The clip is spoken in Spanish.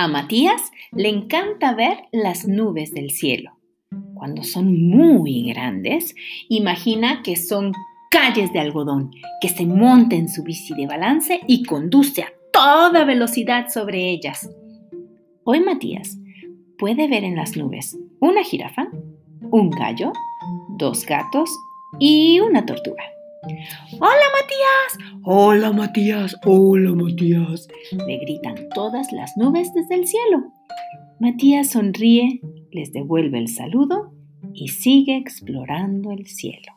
A Matías le encanta ver las nubes del cielo. Cuando son muy grandes, imagina que son calles de algodón, que se monta en su bici de balance y conduce a toda velocidad sobre ellas. Hoy Matías puede ver en las nubes una jirafa, un gallo, dos gatos y una tortuga. ¡Hola Matías! ¡Hola Matías! ¡Hola Matías! Le gritan todas las nubes desde el cielo. Matías sonríe, les devuelve el saludo y sigue explorando el cielo.